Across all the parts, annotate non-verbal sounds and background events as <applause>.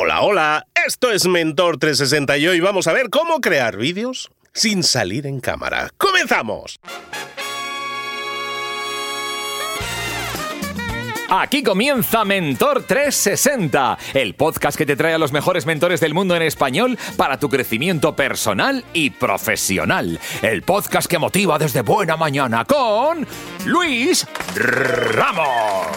Hola, hola, esto es Mentor 360 y hoy vamos a ver cómo crear vídeos sin salir en cámara. ¡Comenzamos! Aquí comienza Mentor 360, el podcast que te trae a los mejores mentores del mundo en español para tu crecimiento personal y profesional. El podcast que motiva desde buena mañana con Luis Ramos.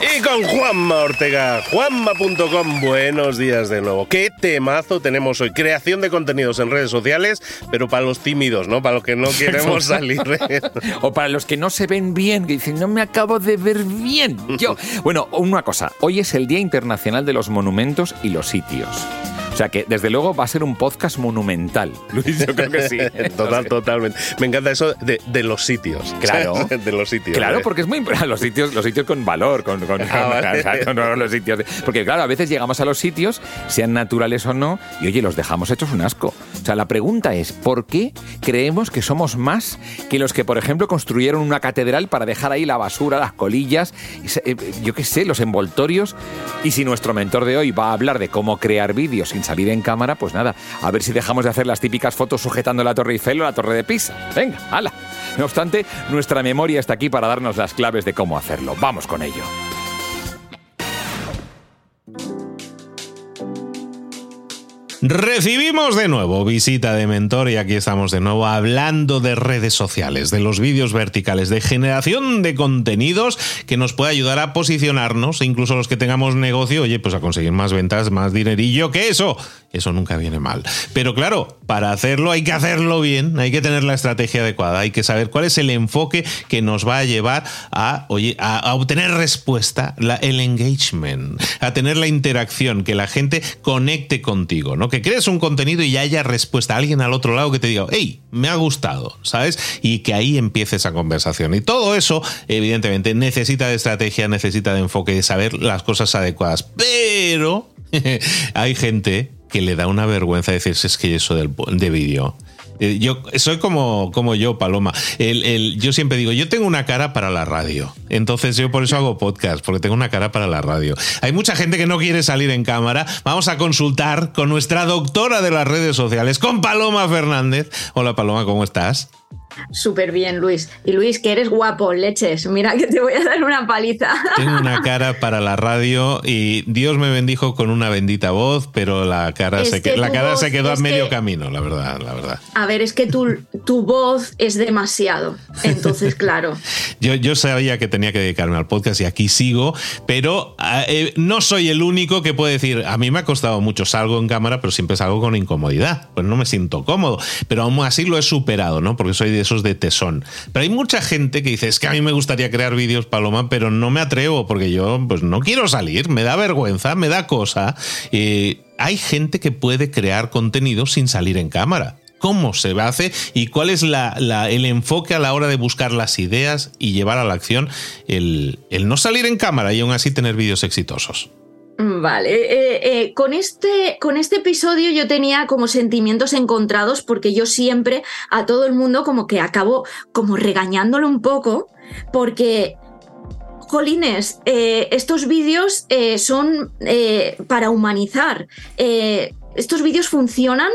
Y con Juanma Ortega, juanma.com. Buenos días de nuevo. ¿Qué temazo tenemos hoy? Creación de contenidos en redes sociales, pero para los tímidos, ¿no? Para los que no <laughs> queremos salir. o para los que no se ven bien, que dicen, no me acabo de ver bien. Yo, <laughs> bueno, una cosa, hoy es el Día Internacional de los Monumentos y los Sitios. O sea que, desde luego, va a ser un podcast monumental. <laughs> Luis, yo creo que sí. <laughs> Total, totalmente. Me encanta eso de, los sitios. Claro. de los sitios. Claro, <laughs> porque es muy los sitios, los sitios con valor, con, ah, los sitios. Porque, claro, a veces llegamos a los sitios, sean naturales o no, y oye, los dejamos hechos un asco. O sea, la pregunta es, ¿por qué creemos que somos más que los que, por ejemplo, construyeron una catedral para dejar ahí la basura, las colillas, eh, yo qué sé, los envoltorios? Y si nuestro mentor de hoy va a hablar de cómo crear vídeos sin salir en cámara, pues nada, a ver si dejamos de hacer las típicas fotos sujetando la Torre Eiffel o la Torre de Pisa. Venga, hala. No obstante, nuestra memoria está aquí para darnos las claves de cómo hacerlo. Vamos con ello. Recibimos de nuevo visita de mentor y aquí estamos de nuevo hablando de redes sociales, de los vídeos verticales, de generación de contenidos que nos puede ayudar a posicionarnos, e incluso los que tengamos negocio, oye, pues a conseguir más ventas, más dinerillo, que eso, eso nunca viene mal. Pero claro, para hacerlo hay que hacerlo bien, hay que tener la estrategia adecuada, hay que saber cuál es el enfoque que nos va a llevar a, oye, a, obtener respuesta, el engagement, a tener la interacción, que la gente conecte contigo, ¿no? Que crees un contenido y haya respuesta a alguien al otro lado que te diga, hey, me ha gustado, ¿sabes? Y que ahí empiece esa conversación. Y todo eso, evidentemente, necesita de estrategia, necesita de enfoque, de saber las cosas adecuadas. Pero <laughs> hay gente que le da una vergüenza decirse es que eso de vídeo eh, yo soy como, como yo, Paloma. El, yo siempre digo, yo tengo una cara para la radio. Entonces yo por eso hago podcast, porque tengo una cara para la radio. Hay mucha gente que no quiere salir en cámara. Vamos a consultar con nuestra doctora de las redes sociales, con Paloma Fernández. Hola Paloma, ¿cómo estás? Súper bien, Luis. Y Luis, que eres guapo, leches. Mira que te voy a dar una paliza. <laughs> Tengo una cara para la radio y Dios me bendijo con una bendita voz, pero la cara, se, la cara se quedó a medio camino, la verdad, la verdad. A ver, es que tu, tu voz es demasiado. Entonces, claro. <laughs> yo, yo sabía que tenía que dedicarme al podcast y aquí sigo, pero ah, eh, no soy el único que puede decir, a mí me ha costado mucho, salgo en cámara, pero siempre salgo con incomodidad. Pues no me siento cómodo, pero aún así lo he superado, ¿no? Porque soy de esos de tesón. Pero hay mucha gente que dice, es que a mí me gustaría crear vídeos, Paloma, pero no me atrevo porque yo pues no quiero salir, me da vergüenza, me da cosa. hay gente que puede crear contenido sin salir en cámara cómo se hace y cuál es el enfoque a la hora de buscar las ideas y llevar a la acción el, el no salir en cámara y aún así tener vídeos exitosos. Vale, eh, eh, con, este, con este episodio yo tenía como sentimientos encontrados porque yo siempre a todo el mundo como que acabo como regañándolo un poco porque jolines, eh, estos vídeos son para humanizar estos vídeos funcionan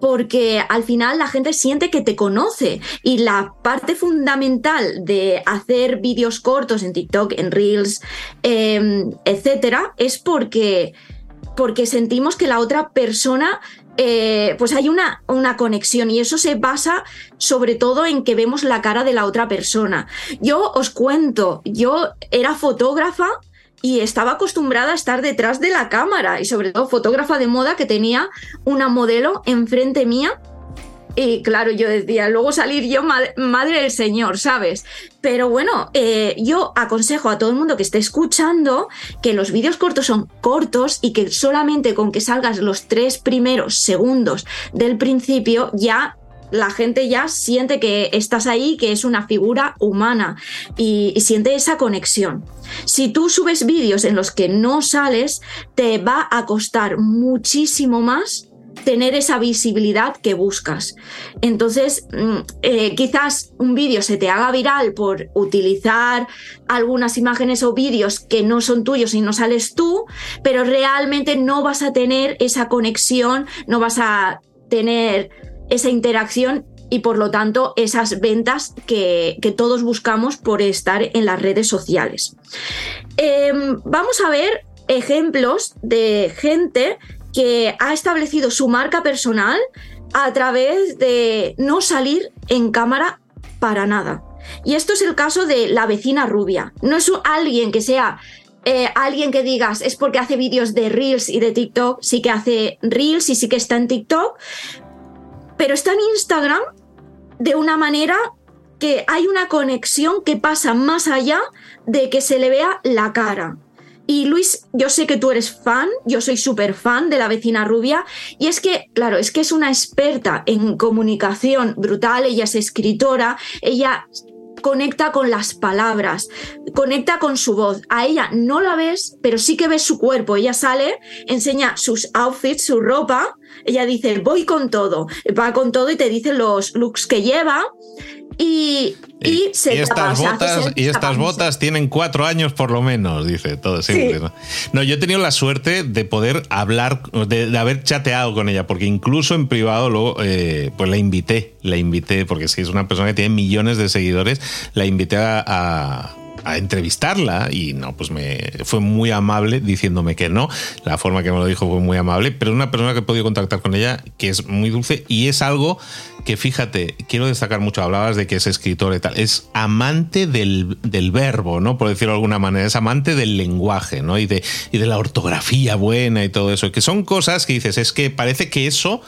porque al final la gente siente que te conoce y la parte fundamental de hacer vídeos cortos en TikTok, en Reels, em, etcétera, es porque, porque sentimos que la otra persona eh, pues hay una, una, conexión y eso se basa sobre todo en que vemos la cara de la otra persona. Yo os cuento, yo era fotógrafa y estaba acostumbrada a estar detrás de la cámara y sobre todo fotógrafa de moda que tenía una modelo enfrente mía y claro, yo decía, luego salir yo madre, del Señor, ¿sabes? Pero bueno, eh, yo aconsejo a todo el mundo que esté escuchando que los vídeos cortos son cortos y que solamente con que salgas los tres primeros segundos del principio ya la gente ya siente que estás ahí, que es una figura humana y, siente esa conexión. Si tú subes vídeos en los que no sales, te va a costar muchísimo más tener esa visibilidad que buscas. Entonces, mm, eh, quizás un vídeo se te haga viral por utilizar algunas imágenes o vídeos que no son tuyos y no sales tú, pero realmente no vas a tener esa conexión, no vas a tener esa interacción y por lo tanto esas ventas que, todos buscamos por estar en las redes sociales. Em, vamos a ver ejemplos de gente que ha establecido su marca personal a través de no salir en cámara para nada. Y esto es el caso de la vecina rubia. No es alguien que sea eh, alguien que digas es porque hace vídeos de Reels y de TikTok, sí que hace Reels y sí que está en TikTok, pero está en Instagram de una manera que hay una conexión que pasa más allá de que se le vea la cara. Y Luis, yo sé que tú eres fan, yo soy súper fan de la vecina rubia, y es que, claro, es que es una experta en comunicación brutal, ella es escritora, ella conecta con las palabras, conecta con su voz. A ella no la ves, pero sí que ves su cuerpo. Ella sale, enseña sus outfits, su ropa. Ella dice, voy con todo. Va con todo y te dice los looks que lleva y, estas botas y estas botas tienen cuatro años por lo menos dice todo siempre ¿no? yo he tenido la suerte de poder hablar de, haber chateado con ella porque incluso en privado luego eh, pues la invité la invité porque si es una persona que tiene millones de seguidores la invité a a entrevistarla y no, pues me fue muy amable diciéndome que no. La forma que me lo dijo fue muy amable, pero una persona que he podido contactar con ella que es muy dulce y es algo que fíjate, quiero destacar mucho, hablabas de que es escritor y tal, es amante del, verbo, ¿no? Por decirlo de alguna manera, es amante del lenguaje, ¿no? Y de, y de la ortografía buena y todo eso, que son cosas que dices, es que parece que eso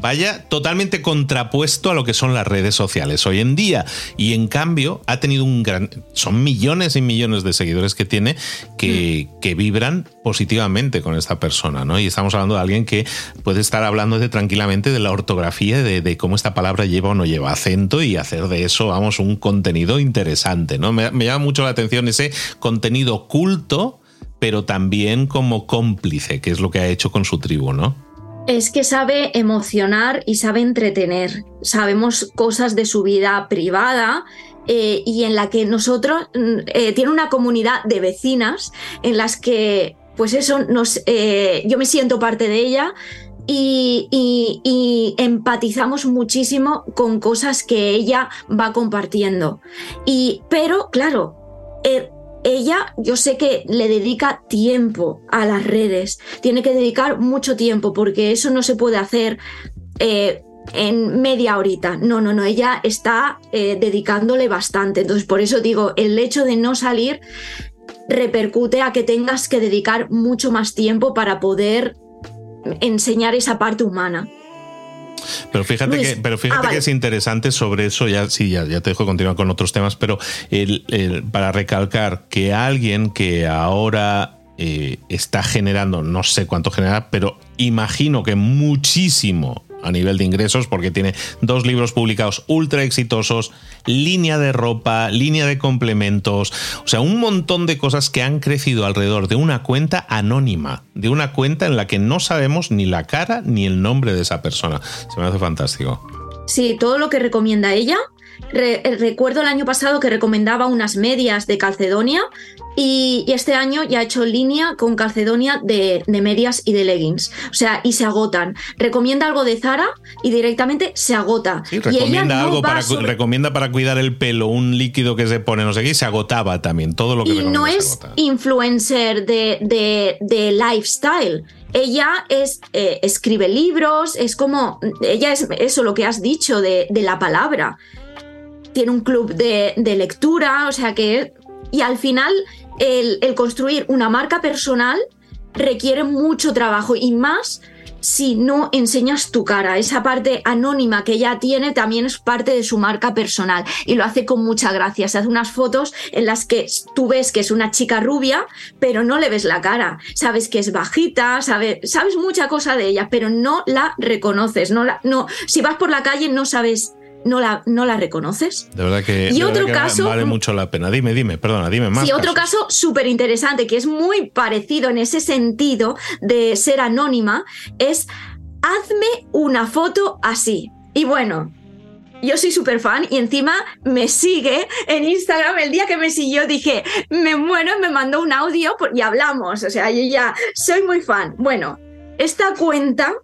vaya totalmente contrapuesto a lo que son las redes sociales hoy en día. Y en cambio ha tenido un gran... Son millones y millones de seguidores que tiene que, mm. que vibran positivamente con esta persona, ¿no? Y estamos hablando de alguien que puede estar hablando de, tranquilamente de la ortografía, de, de, cómo esta palabra lleva o no lleva acento y hacer de eso, vamos, un contenido interesante, ¿no? Me, me llama mucho la atención ese contenido culto pero también como cómplice, que es lo que ha hecho con su tribu, ¿no? Es que sabe emocionar y sabe entretener. Sabemos cosas de su vida privada eh, y en la que nosotros mm, eh, tiene una comunidad de vecinas en las que, pues eso, nos, eh, yo me siento parte de ella y, y, empatizamos muchísimo con cosas que ella va compartiendo. Y, pero, claro, ella yo sé que le dedica tiempo a las redes, tiene que dedicar mucho tiempo porque eso no se puede hacer eh, en media horita. No, no, no, ella está eh, dedicándole bastante. Entonces, por eso digo, el hecho de no salir repercute a que tengas que dedicar mucho más tiempo para poder enseñar esa parte humana. Pero fíjate, que, pero fíjate ah, que es interesante sobre eso, ya sí, ya, ya te dejo continuar con otros temas, pero para recalcar que alguien que ahora eh, está generando, no sé cuánto genera, pero imagino que muchísimo a nivel de ingresos porque tiene dos libros publicados ultra exitosos, línea de ropa, línea de complementos, o sea, un montón de cosas que han crecido alrededor de una cuenta anónima, de una cuenta en la que no sabemos ni la cara ni el nombre de esa persona. Se me hace fantástico. Sí, todo lo que recomienda ella eh, recuerdo el año pasado que recomendaba unas medias de Calcedonia y, este año ya ha hecho línea con Calcedonia de, medias y de leggings. O sea, y se agotan. Recomienda algo de Zara y directamente se agota. recomienda algo para, recomienda para cuidar el pelo, un líquido que se pone, no sé qué, y se agotaba también. Todo lo que Y no es influencer de, de, lifestyle ella es, eh, escribe libros, es como, ella es eso lo que has dicho de, de la palabra tiene un club de, lectura, o sea que... Y al final el, construir una marca personal requiere mucho trabajo y más si no enseñas tu cara. Esa parte anónima que ella tiene también es parte de su marca personal y lo hace con mucha gracia. Se hace unas fotos en las que tú ves que es una chica rubia, pero no le ves la cara. Sabes que es bajita, sabes, sabes mucha cosa de ella, pero no la reconoces. No la, no, si vas por la calle no sabes no la, no la reconoces. De verdad que, y otro caso, vale mucho la pena. Dime, dime, perdona, dime más. Y otro caso súper interesante, que es muy parecido en ese sentido de ser anónima, es hazme una foto así. Y bueno, yo soy súper fan y encima me sigue en Instagram. El día que me siguió dije, me muero, me mandó un audio y hablamos. O sea, yo ya soy muy fan. Bueno, esta cuenta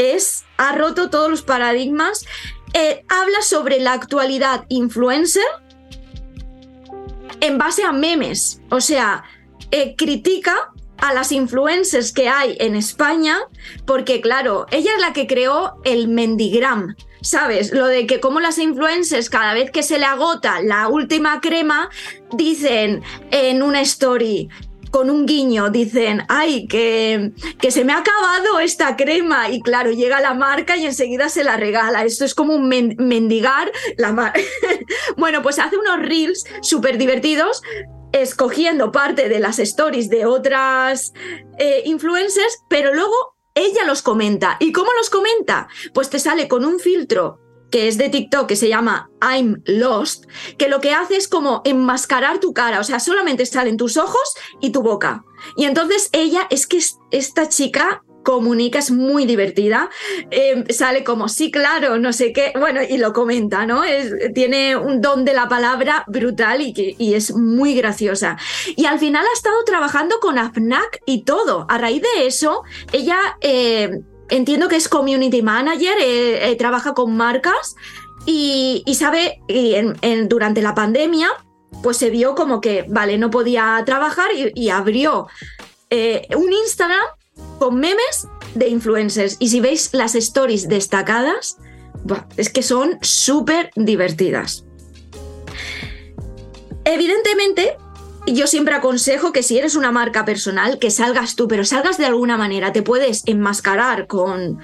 es, ha roto todos los paradigmas. Eh, habla sobre la actualidad influencer en base a memes. O sea, eh, critica a las influencers que hay en España, porque claro, ella es la que creó el Mendigram. ¿Sabes? Lo de que como las influencers cada vez que se le agota la última crema, dicen en una story, con un guiño dicen, ay, que, que se me ha acabado esta crema y claro, llega la marca y enseguida se la regala. Esto es como un mendigar la marca. <laughs> bueno, pues hace unos reels súper divertidos escogiendo parte de las stories de otras eh, influencers, pero luego ella los comenta. ¿Y cómo los comenta? Pues te sale con un filtro que es de TikTok, que se llama I'm Lost, que lo que hace es como enmascarar tu cara, o sea, solamente salen tus ojos y tu boca. Y entonces ella, es que esta chica comunica, es muy divertida, eh, sale como, sí, claro, no sé qué, bueno, y lo comenta, ¿no? tiene un don de la palabra brutal y, es muy graciosa. Y al final ha estado trabajando con AFNAC y todo. A raíz de eso, ella... Eh, entiendo que es community manager, eh, eh, trabaja con marcas y, sabe, y durante la pandemia, pues se vio como que, vale, no podía trabajar y, abrió eh, un Instagram con memes de influencers. Y si veis las stories destacadas, es que son súper divertidas. Evidentemente, yo siempre aconsejo que si eres una marca personal, que salgas tú, pero salgas de alguna manera. Te puedes enmascarar con,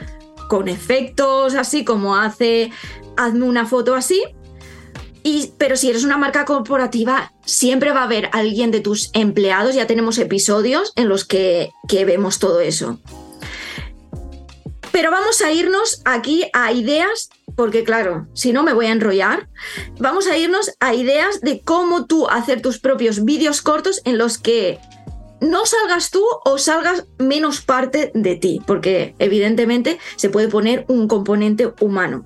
con efectos así como hace, hazme una foto así. Y, pero si eres una marca corporativa, siempre va a haber alguien de tus empleados. Ya tenemos episodios en los que, que vemos todo eso. Pero vamos a irnos aquí a ideas porque claro, si no me voy a enrollar, vamos a irnos a ideas de cómo tú hacer tus propios vídeos cortos en los que no salgas tú o salgas menos parte de ti, porque evidentemente se puede poner un componente humano.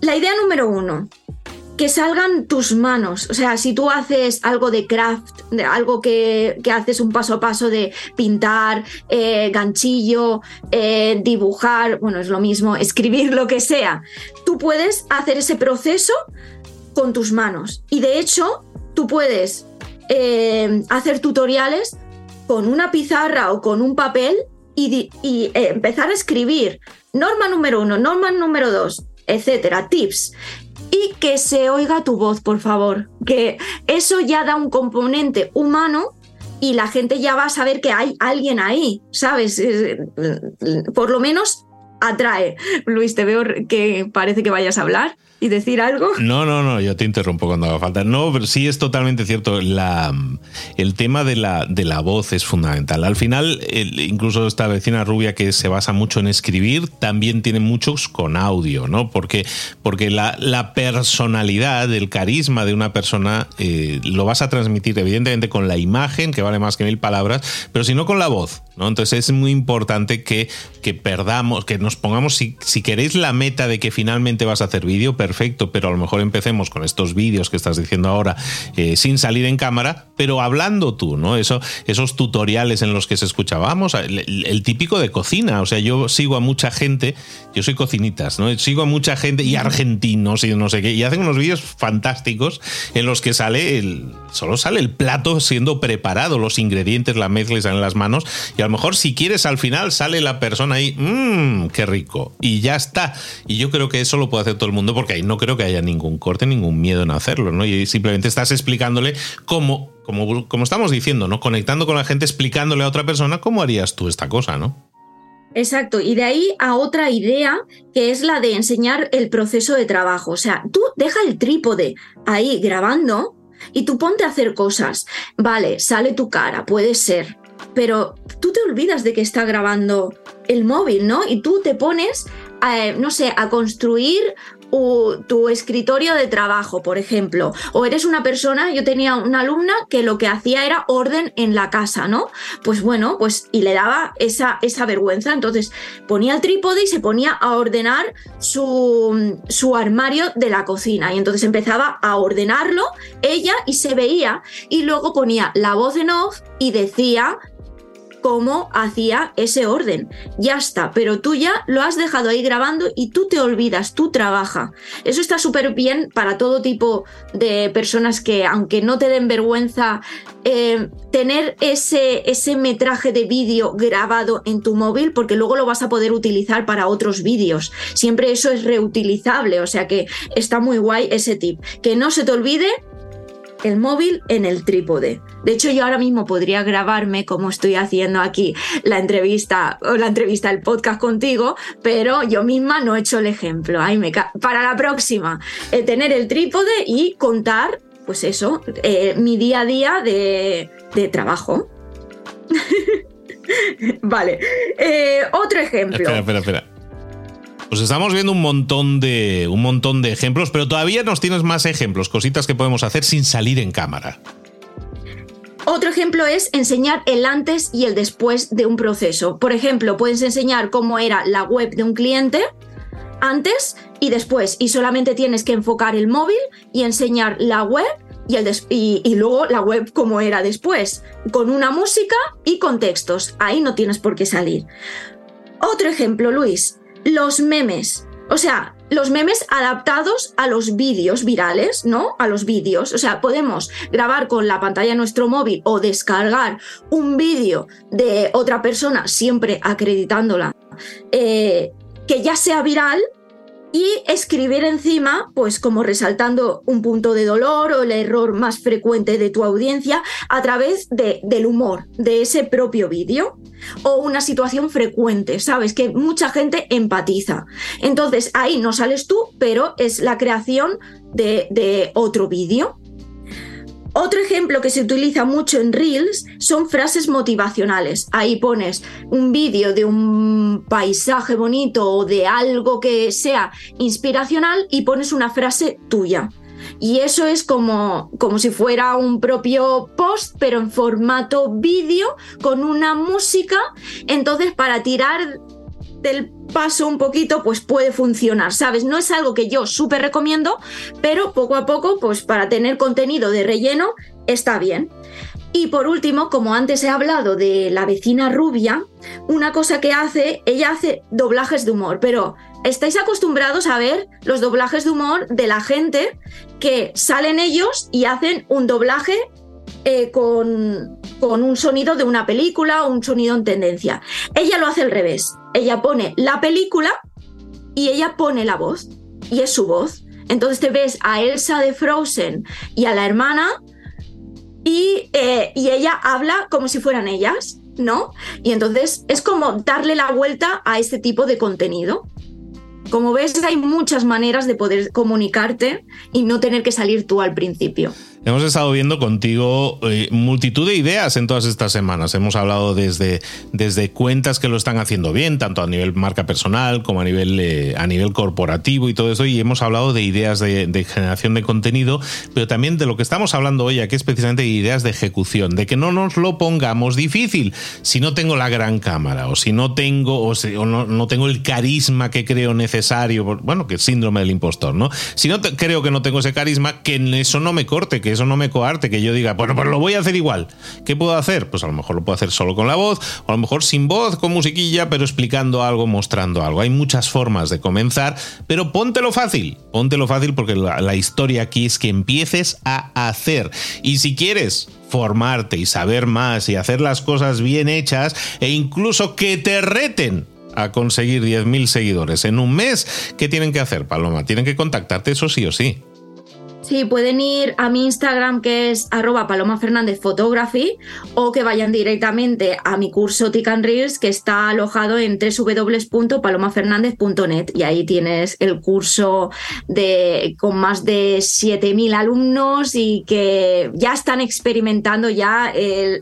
La idea número uno, que salgan tus manos. O sea, si tú haces algo de craft, de algo que, haces un paso a paso de pintar, eh, ganchillo, eh, dibujar, bueno, es lo mismo, <laughs> escribir lo que sea, tú puedes hacer ese proceso con tus manos. Y de hecho, tú puedes eh, hacer tutoriales con una pizarra o con un papel y, y empezar a escribir norma número uno, norma número dos, etcétera, tips y que se oiga tu voz, por favor. Que eso ya da un componente humano y la gente ya va a saber que hay alguien ahí, ¿sabes? Por lo menos atrae. Luis, te veo que parece que vayas a hablar y decir algo? No, no, no, yo te interrumpo cuando haga falta. No, pero sí es totalmente cierto. La, el tema de la, de la voz es fundamental. Al final, incluso esta vecina rubia que se basa mucho en escribir, también tiene muchos con audio, ¿no? Porque, porque la, la personalidad, el carisma de una persona eh, lo vas a transmitir evidentemente con la imagen, que vale más que mil palabras, pero si no con la voz, Entonces es muy importante que, que perdamos, que nos pongamos, si, si queréis la meta de que finalmente vas a hacer vídeo, perfecto, pero a lo mejor empecemos con estos vídeos que estás diciendo ahora eh, sin salir en cámara, pero hablando tú, ¿no? Eso, esos tutoriales en los que se escuchaba, vamos, el, típico de cocina, o sea, yo sigo a mucha gente, yo soy cocinitas, ¿no? Sigo a mucha gente y argentinos y no sé qué, y hacen unos vídeos fantásticos en los que sale el, solo sale el plato siendo preparado, los ingredientes, la mezcla y salen las manos, a lo mejor si quieres al final sale la persona ahí, mmm, qué rico, y ya está. Y yo creo que eso lo puede hacer todo el mundo porque hay no creo que haya ningún corte, ningún miedo en hacerlo, ¿no? Y simplemente estás explicándole cómo, como, como estamos diciendo, ¿no? Conectando con la gente, explicándole a otra persona cómo harías tú esta cosa, ¿no? Exacto, y de ahí a otra idea que es la de enseñar el proceso de trabajo. O sea, tú deja el trípode ahí grabando y tú ponte a hacer cosas. Vale, sale tu cara, puede ser, pero tú te olvidas de que está grabando el móvil, ¿no? Y tú te pones, no sé, a construir tu escritorio de trabajo, por ejemplo, o eres una persona, yo tenía una alumna que lo que hacía era orden en la casa, ¿no? Pues bueno, pues y le daba esa, esa vergüenza, entonces ponía el trípode y se ponía a ordenar su, su armario de la cocina y entonces empezaba a ordenarlo ella y se veía y luego ponía la voz en off y decía cómo hacía ese orden. Ya está, pero tú ya lo has dejado ahí grabando y tú te olvidas, tú trabaja. Eso está súper bien para todo tipo de personas que, aunque no te den vergüenza, eh, tener ese, ese metraje de vídeo grabado en tu móvil, porque luego lo vas a poder utilizar para otros vídeos. Siempre eso es reutilizable, o sea que está muy guay ese tip. Que no se te olvide el móvil en el trípode. De hecho, yo ahora mismo podría grabarme como estoy haciendo aquí la entrevista o la entrevista del podcast contigo, pero yo misma no he hecho el ejemplo. me Para la próxima, eh, tener el trípode y contar, pues eso, eh, mi día a día de, trabajo. <laughs> vale. Eh, otro ejemplo. Espera, espera, espera. Pues estamos viendo un montón de un montón de ejemplos, pero todavía nos tienes más ejemplos, cositas que podemos hacer sin salir en cámara. Otro ejemplo es enseñar el antes y el después de un proceso. Por ejemplo, puedes enseñar cómo era la web de un cliente antes y después, y solamente tienes que enfocar el móvil y enseñar la web y, el y, luego la web cómo era después, con una música y con textos. Ahí no tienes por qué salir. Otro ejemplo, Luis, los memes. O sea, los memes adaptados a los vídeos virales, ¿no? A los vídeos. O sea, podemos grabar con la pantalla de nuestro móvil o descargar un vídeo de otra persona, siempre acreditándola, eh, que ya sea viral y escribir encima, pues como resaltando un punto de dolor o el error más frecuente de tu audiencia a través de, del humor de ese propio vídeo o una situación frecuente, ¿sabes? Que mucha gente empatiza. Entonces ahí no sales tú, pero es la creación de, de otro vídeo. Otro ejemplo que se utiliza mucho en Reels son frases motivacionales. Ahí pones un vídeo de un paisaje bonito o de algo que sea inspiracional y pones una frase tuya. Y eso es como, como si fuera un propio post, pero en formato vídeo, con una música. Entonces, para tirar del paso un poquito, pues puede funcionar, ¿sabes? No es algo que yo súper recomiendo, pero poco a poco, pues para tener contenido de relleno, está bien. Y por último, como antes he hablado de la vecina rubia, una cosa que hace, ella hace doblajes de humor, pero estáis acostumbrados a ver los doblajes de humor de la gente que salen ellos y hacen un doblaje eh, con, con un sonido de una película o un sonido en tendencia. Ella lo hace al revés. Ella pone la película y ella pone la voz. Y es su voz. Entonces te ves a Elsa de Frozen y a la hermana y, eh, y ella habla como si fueran ellas, ¿no? Y entonces es como darle la vuelta a este tipo de contenido. Como ves, hay muchas maneras de poder comunicarte y no tener que salir tú al principio. Hemos estado viendo contigo eh, multitud de ideas en todas estas semanas. Hemos hablado desde, desde cuentas que lo están haciendo bien, tanto a nivel marca personal como a nivel, eh, a nivel corporativo y todo eso. Y hemos hablado de ideas de, generación de contenido, pero también de lo que estamos hablando hoy aquí, es precisamente ideas de ejecución, de que no nos lo pongamos difícil. Si no tengo la gran cámara, o si no tengo, o, no, no, tengo el carisma que creo necesario, bueno, que es síndrome del impostor, ¿no? Si no creo que no tengo ese carisma, que eso no me corte, que eso no me coarte, que yo diga, bueno, pues lo voy a hacer igual. ¿Qué puedo hacer? Pues a lo mejor lo puedo hacer solo con la voz, o a lo mejor sin voz, con musiquilla, pero explicando algo, mostrando algo. Hay muchas formas de comenzar, pero póntelo fácil, póntelo fácil porque la, historia aquí es que empieces a hacer. Y si quieres formarte y saber más y hacer las cosas bien hechas e incluso que te reten a conseguir 10.000 seguidores en un mes, ¿qué tienen que hacer, Paloma? Tienen que contactarte, eso sí o sí. Sí, pueden ir a mi Instagram que es arroba Paloma Fernández Photography o que vayan directamente a mi curso Tick and Reels que está alojado en www.palomafernandez.net y ahí tienes el curso de, con más de 7.000 alumnos y que ya están experimentando ya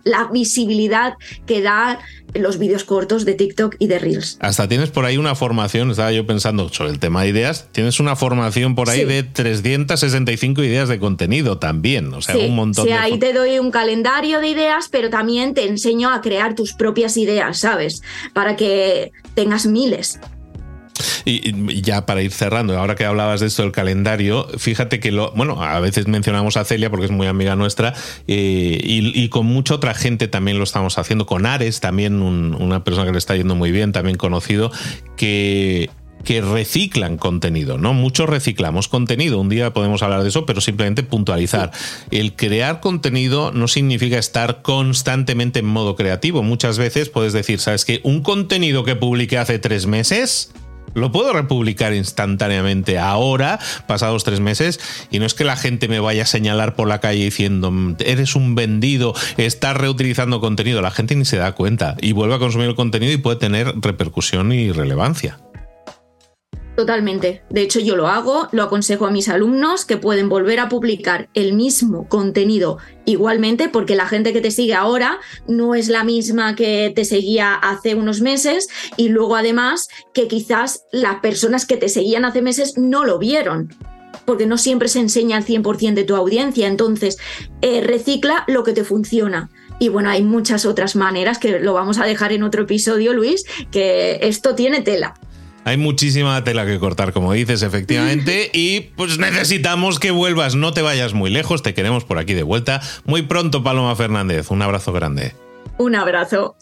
la visibilidad que da los vídeos cortos de TikTok y de Reels. Hasta tienes por ahí una formación, estaba yo pensando sobre el tema de ideas, tienes una formación por ahí de 365 ideas de contenido también, o sea, un montón. Sí, ahí te doy un calendario de ideas, pero también te enseño a crear tus propias ideas, ¿sabes? Para que tengas miles. Y, ya para ir cerrando, ahora que hablabas de esto del calendario, fíjate que lo, bueno, a veces mencionamos a Celia porque es muy amiga nuestra eh, y, con mucha otra gente también lo estamos haciendo, con Ares también, una persona que le está yendo muy bien, también conocido, que que reciclan contenido, ¿no? Muchos reciclamos contenido. Un día podemos hablar de eso, pero simplemente puntualizar. El crear contenido no significa estar constantemente en modo creativo. Muchas veces puedes decir, ¿sabes qué? Un contenido que publiqué hace tres meses lo puedo republicar instantáneamente ahora, pasados tres meses, y no es que la gente me vaya a señalar por la calle diciendo, eres un vendido, estás reutilizando contenido. La gente ni se da cuenta y vuelve a consumir el contenido y puede tener repercusión y relevancia. Totalmente. De hecho, yo lo hago, lo aconsejo a mis alumnos que pueden volver a publicar el mismo contenido igualmente, porque la gente que te sigue ahora no es la misma que te seguía hace unos meses y luego además que quizás las personas que te seguían hace meses no lo vieron porque no siempre se enseña al 100% de tu audiencia. Entonces, eh, recicla lo que te funciona. Y bueno, hay muchas otras maneras que lo vamos a dejar en otro episodio, Luis, que esto tiene tela. Hay muchísima tela que cortar, como dices, efectivamente, <laughs> y pues necesitamos que vuelvas, no te vayas muy lejos, te queremos por aquí de vuelta. Muy pronto, Paloma Fernández, un abrazo grande. Un abrazo.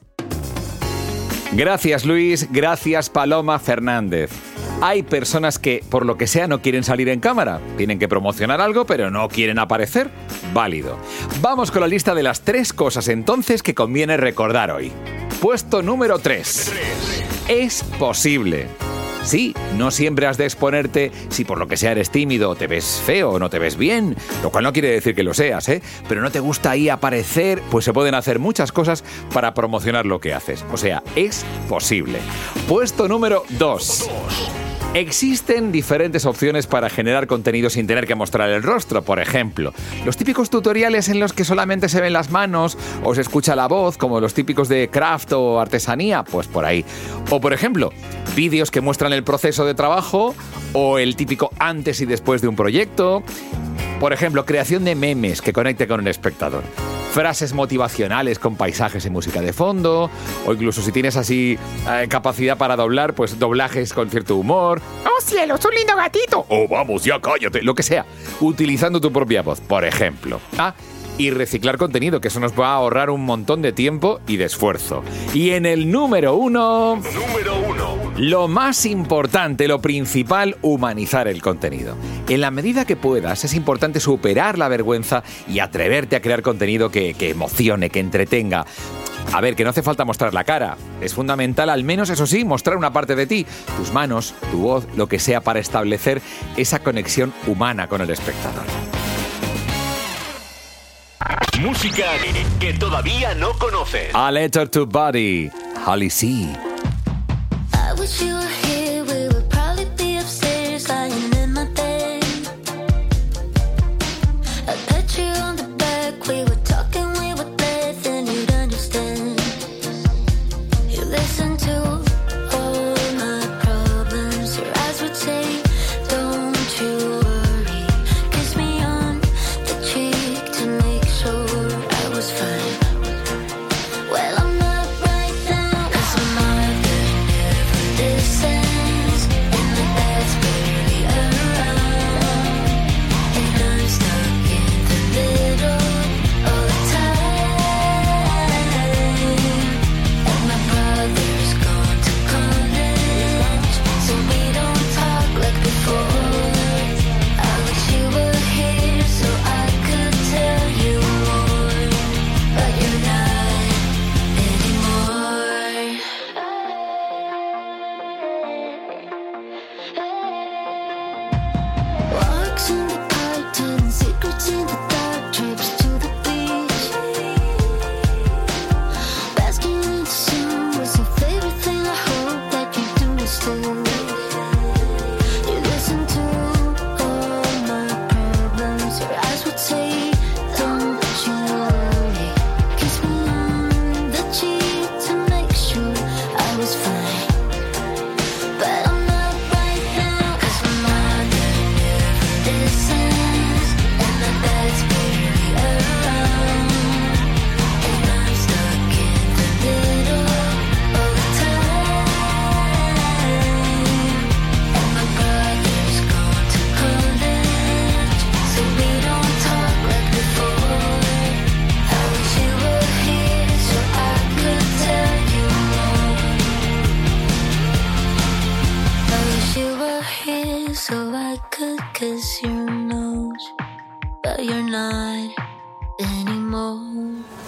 Gracias Luis, gracias Paloma Fernández. Hay personas que, por lo que sea, no quieren salir en cámara. Tienen que promocionar algo, pero no quieren aparecer. Válido. Vamos con la lista de las tres cosas entonces que conviene recordar hoy. Puesto número 3. Es posible. Sí, no siempre has de exponerte si por lo que sea eres tímido, te ves feo o no te ves bien, lo cual no quiere decir que lo seas, ¿eh? Pero no te gusta ahí aparecer, pues se pueden hacer muchas cosas para promocionar lo que haces. O sea, es posible. Puesto número 2. Existen diferentes opciones para generar contenido sin tener que mostrar el rostro, por ejemplo. Los típicos tutoriales en los que solamente se ven las manos o se escucha la voz, como los típicos de craft o artesanía, pues por ahí. O por ejemplo, vídeos que muestran el proceso de trabajo o el típico antes y después de un proyecto. Por ejemplo, creación de memes que conecte con el espectador frases motivacionales con paisajes y música de fondo, o incluso si tienes así eh, capacidad para doblar, pues doblajes con cierto humor. ¡Oh cielos, un lindo gatito! ¡Oh vamos, ya cállate! Lo que sea, utilizando tu propia voz, por ejemplo. Ah, y reciclar contenido, que eso nos va a ahorrar un montón de tiempo y de esfuerzo. Y en el número uno... Número uno. Lo más importante, lo principal, humanizar el contenido. En la medida que puedas, es importante superar la vergüenza y atreverte a crear contenido que, que emocione, que entretenga. A ver, que no hace falta mostrar la cara. Es fundamental, al menos eso sí, mostrar una parte de ti, tus manos, tu voz, lo que sea para establecer esa conexión humana con el espectador. Música que todavía no conoces. A Letter to Body, Holly C. you but you're not anymore.